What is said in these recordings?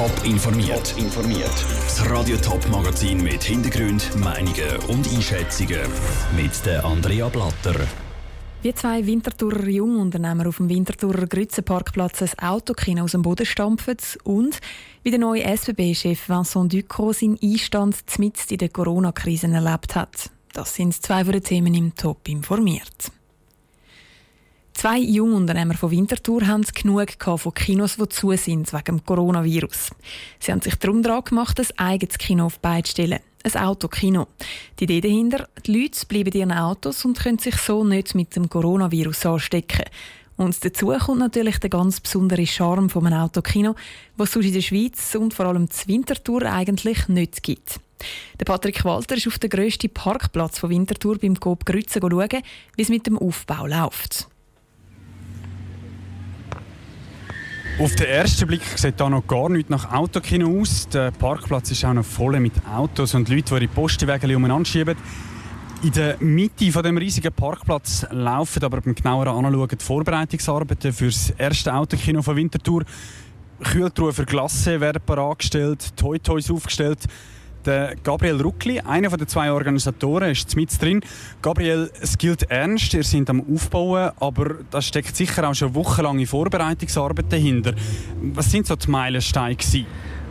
Top informiert. informiert. Das Radio Top Magazin mit Hintergrund, Meinungen und Einschätzungen mit der Andrea Blatter. Wie zwei Winterthurer Jungunternehmer auf dem Winterthurer Grützenparkplatz ein Autokino aus dem Boden stampfen und wie der neue SBB-Chef Vincent Ducrot seinen Einstand mitten in der Corona-Krise erlebt hat. Das sind zwei von den Themen im Top informiert. Zwei Jungunternehmer von Winterthur haben genug von Kinos, die zu sind wegen dem Coronavirus. Sie haben sich darum daran gemacht, ein eigenes Kino auf die stellen. Ein Autokino. Die Idee dahinter, die Leute bleiben in ihren Autos und können sich so nicht mit dem Coronavirus anstecken. Und dazu kommt natürlich der ganz besondere Charme von einem Autokino, was es sonst in der Schweiz und vor allem zu Winterthur eigentlich nicht gibt. Der Patrick Walter ist auf den grössten Parkplatz von Winterthur beim Coop Grütze schauen, wie es mit dem Aufbau läuft. Auf den ersten Blick sieht hier noch gar nichts nach Autokino aus. Der Parkplatz ist auch noch voll mit Autos und Leuten, die ihre Postwege umeinander schieben. In der Mitte von dem riesigen Parkplatz laufen aber beim genaueren Anschauen die Vorbereitungsarbeiten für das erste Autokino von Winterthur. Kühltruhe für Glasse werden bereitgestellt, Toy Toys aufgestellt. Der Gabriel Ruckli, einer der zwei Organisatoren, ist mit drin. Gabriel, es gilt ernst, ihr seid am Aufbauen, aber da steckt sicher auch schon wochenlange Vorbereitungsarbeit dahinter. Was sind so die Meilensteine?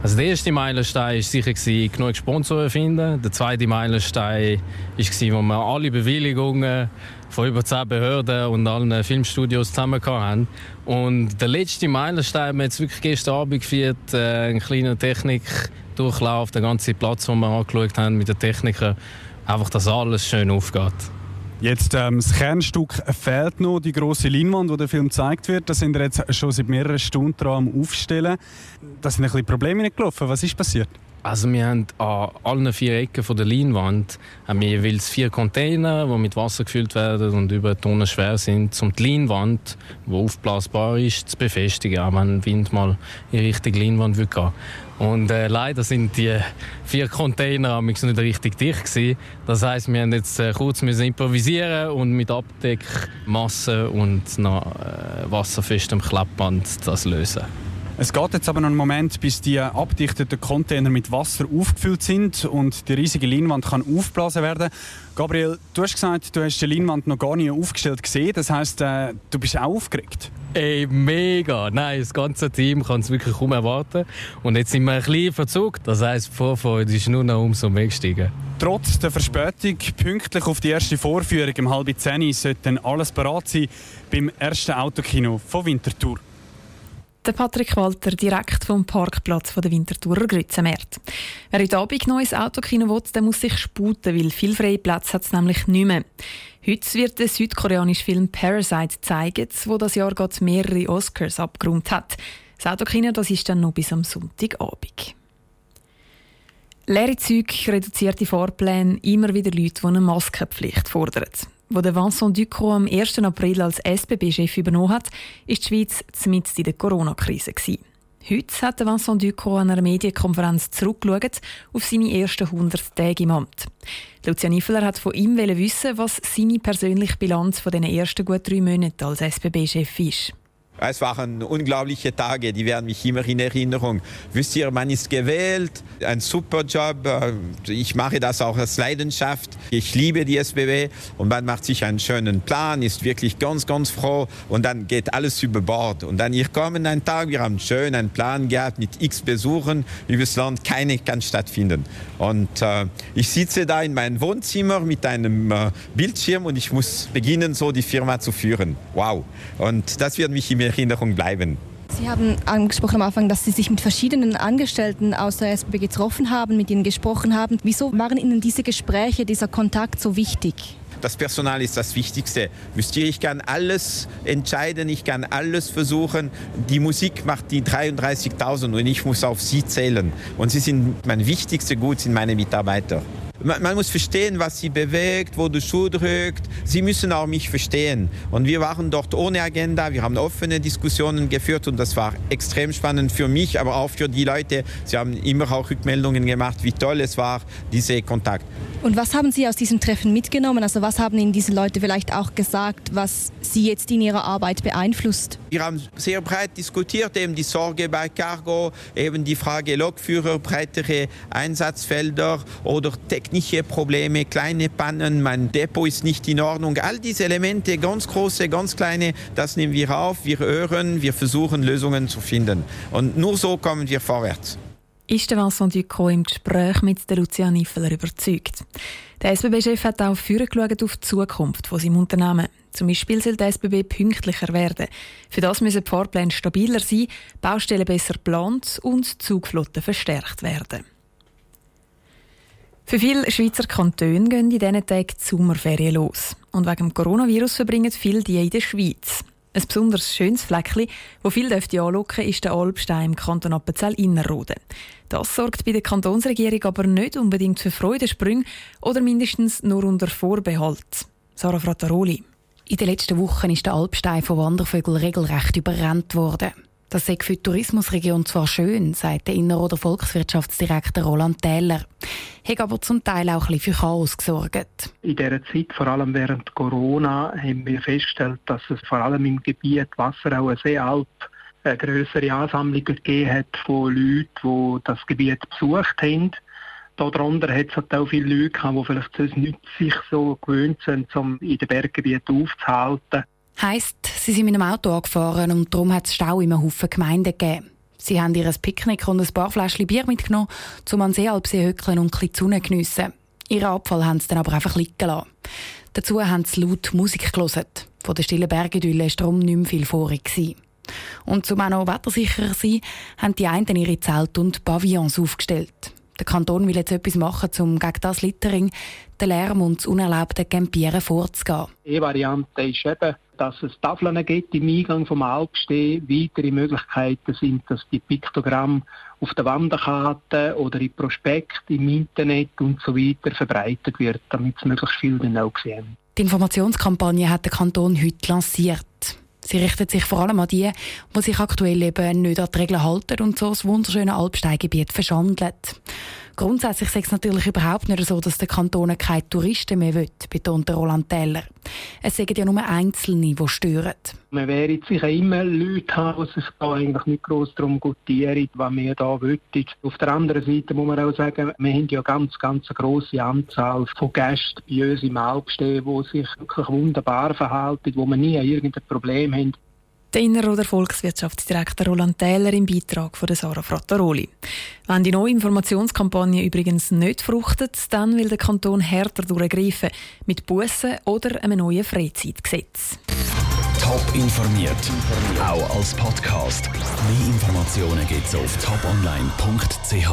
Also der erste Meilenstein war sicher, genug Sponsoren finden. Der zweite Meilenstein war, wo wir alle Bewilligungen von über zehn Behörden und allen Filmstudios zusammen hatten. Und der letzte Meilenstein haben wir jetzt wirklich gestern Abend gefeiert, äh, ein kleiner Technikdurchlauf, der ganze Platz, den wir angeschaut haben mit den Technikern. Einfach, dass alles schön aufgeht. Jetzt ähm, das Kernstück fehlt noch, die große Leinwand, wo der Film gezeigt wird. Da sind wir jetzt schon seit mehreren Stunden dran am Aufstellen. Da sind ein bisschen Probleme gelaufen. Was ist passiert? Also wir haben an allen vier Ecken von der Leinwand haben wir vier Container, die mit Wasser gefüllt werden und über Tonnen schwer sind, um die Leinwand, die aufblasbar ist, zu befestigen, auch wenn Wind mal in Richtung Leinwand gehen würde. Und äh, leider sind die vier Container nicht richtig dicht gewesen. Das heißt, wir haben jetzt äh, kurz müssen improvisieren und mit Abdeckmasse und noch, äh, wasserfestem Klappband das lösen. Es geht jetzt aber noch einen Moment, bis die abdichteten Container mit Wasser aufgefüllt sind und die riesige Leinwand kann aufblasen werden. Gabriel, du hast gesagt, du hast die Leinwand noch gar nicht aufgestellt gesehen. Das heißt, äh, du bist auch aufgeregt. Ey, mega! Nein, das ganze Team kann es wirklich kaum erwarten. Und jetzt sind wir ein bisschen verzuckt. Das heisst, die Vorfreude ist nur noch umso mehr gestiegen. Trotz der Verspätung, pünktlich auf die erste Vorführung um halb zehn, sollte dann alles bereit sein beim ersten Autokino von Winterthur. Der Patrick Walter direkt vom Parkplatz der Winterthurer Grützenmärt. Wer heute Abend neues Autokino will, der muss sich sputen, weil viel freie Plätze hat es nämlich nicht mehr. Heute wird der südkoreanische Film Parasite zeigen, wo das Jahr gerade mehrere Oscars abgeräumt hat. Das Autokino das ist dann noch bis am Sonntagabend. Leere Züge, reduzierte Fahrpläne, immer wieder Leute, die eine Maskenpflicht fordern. Wo der Vincent Ducrot am 1. April als SBB-Chef übernommen hat, ist die Schweiz mitten in der Corona-Krise. Heute hat Vincent Ducrot an einer Medienkonferenz zurückgeschaut auf seine ersten 100 Tage im Amt. Lucia Niffeler hat von ihm wissen, was seine persönliche Bilanz von den ersten gut drei Monaten als SBB-Chef ist. Es waren unglaubliche Tage, die werden mich immer in Erinnerung. Wisst ihr, man ist gewählt, ein super Job. Äh, ich mache das auch als Leidenschaft. Ich liebe die SBW und man macht sich einen schönen Plan, ist wirklich ganz, ganz froh und dann geht alles über Bord. Und dann hier kommen ein Tag, wir haben schön einen Plan gehabt mit x Besuchen übers Land, keine kann stattfinden. Und äh, ich sitze da in meinem Wohnzimmer mit einem äh, Bildschirm und ich muss beginnen, so die Firma zu führen. Wow. Und das wird mich immer Erinnerung bleiben. Sie haben angesprochen am Anfang, dass Sie sich mit verschiedenen Angestellten aus der SBB getroffen haben, mit ihnen gesprochen haben. Wieso waren Ihnen diese Gespräche, dieser Kontakt so wichtig? Das Personal ist das Wichtigste. Wisst ihr, ich kann alles entscheiden, ich kann alles versuchen. Die Musik macht die 33.000 und ich muss auf sie zählen. Und sie sind mein wichtigste Gut, sind meine Mitarbeiter. Man, man, muss verstehen, was sie bewegt, wo der Schuh drückt. Sie müssen auch mich verstehen. Und wir waren dort ohne Agenda. Wir haben offene Diskussionen geführt und das war extrem spannend für mich, aber auch für die Leute. Sie haben immer auch Rückmeldungen gemacht, wie toll es war, dieser Kontakt. Und was haben Sie aus diesem Treffen mitgenommen? Also was haben Ihnen diese Leute vielleicht auch gesagt, was Sie jetzt in Ihrer Arbeit beeinflusst? Wir haben sehr breit diskutiert, eben die Sorge bei Cargo, eben die Frage Lokführer, breitere Einsatzfelder oder technische Probleme, kleine Pannen, mein Depot ist nicht in Ordnung. All diese Elemente, ganz große, ganz kleine, das nehmen wir auf, wir hören, wir versuchen Lösungen zu finden. Und nur so kommen wir vorwärts ist der Vincent Ducot im Gespräch mit der Lucia Niffeler überzeugt. Der SBB-Chef hat auch vorgeschaut auf die Zukunft von seinem Unternehmen. Zum Beispiel soll der SBB pünktlicher werden. Für das müssen die Fahrpläne stabiler sein, Baustellen besser geplant und Zugflotten verstärkt werden. Für viele Schweizer Kantone gehen in diesen Tagen die Sommerferien los. Und wegen dem Coronavirus verbringen viele die in der Schweiz. Ein besonders schönes Fleckchen, das viele anschauen ist der Alpstein im Kanton Appenzell-Innerrhoden. Das sorgt bei der Kantonsregierung aber nicht unbedingt für Freudensprünge oder mindestens nur unter Vorbehalt. Sarah Frattaroli. In den letzten Wochen ist der Alpstein von Wandervögeln regelrecht überrannt worden. Das sei für die Tourismusregion zwar schön, sagt der Inneroder Volkswirtschaftsdirektor Roland Täler, hat aber zum Teil auch ein bisschen für Chaos gesorgt. In dieser Zeit, vor allem während Corona, haben wir festgestellt, dass es vor allem im Gebiet Wasserau Seealp eine größere Ansammlung gegeben hat von Leuten, die das Gebiet besucht haben. Darunter hat es halt auch viele Leute gehabt, die vielleicht nicht sich so gewöhnt sind, um in den Berggebieten aufzuhalten. Heisst, sie sind mit einem Auto angefahren und darum hat es Stau in einem Haufen Gemeinden gegeben. Sie haben ihr Picknick und ein paar Fläschchen Bier mitgenommen, um an Seealpsee hückeln und ein Sonne geniessen. Ihren Abfall haben sie dann aber einfach liegen lassen. Dazu haben sie laut Musik gelesen. Von der stillen Bergidylle war darum nicht mehr viel vorig. Und um auch noch wettersicherer zu sein, haben die einen ihre Zelte und Pavillons aufgestellt. Der Kanton will jetzt etwas machen, um gegen das Littering, den Lärm und das unerlaubte Campieren vorzugehen. Die Variante ist eben, dass es Tafeln gibt im Eingang vom Alpsteh. Weitere Möglichkeiten sind, dass die Piktogramme auf der Wanderkarte oder im Prospekt, im Internet und so weiter verbreitet wird, damit es möglichst viele dann auch sehen. Die Informationskampagne hat der Kanton heute lanciert. Sie richtet sich vor allem an die, die sich aktuell eben nicht an die Regeln halten und so das wunderschöne Alpsteingebiet verschandeln. Grundsätzlich ist es natürlich überhaupt nicht so, dass der Kanton keine Touristen mehr will, betont Roland Teller. Es sind ja nur Einzelne, die stören. Man werden sicher immer Leute haben, die sich da eigentlich nicht gross darum gutieren, was wir da wollen. Auf der anderen Seite muss man auch sagen, wir haben ja ganz, ganz eine grosse Anzahl von Gästen bei uns im Alpstehen, die sich wirklich wunderbar verhalten, wo wir nie irgendein Problem haben. Der Inneroder Volkswirtschaftsdirektor Roland Täler im Beitrag von Sarah Frattaroli. Wenn die neue Informationskampagne übrigens nicht fruchtet, dann will der Kanton härter durchgreifen mit Bussen oder einem neuen Freizeitgesetz. Top informiert, auch als Podcast. Mehr Informationen gibt es auf toponline.ch.